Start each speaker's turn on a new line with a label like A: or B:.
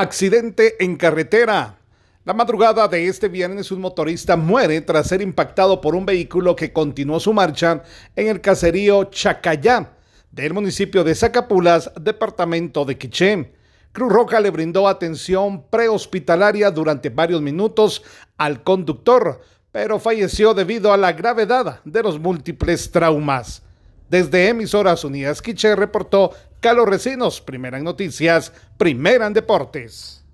A: Accidente en carretera. La madrugada de este viernes un motorista muere tras ser impactado por un vehículo que continuó su marcha en el caserío Chacayá del municipio de Zacapulas, departamento de Quiché. Cruz Roja le brindó atención prehospitalaria durante varios minutos al conductor, pero falleció debido a la gravedad de los múltiples traumas. Desde Emisoras Unidas Quiche reportó Carlos Recinos, primera noticias, primera en deportes.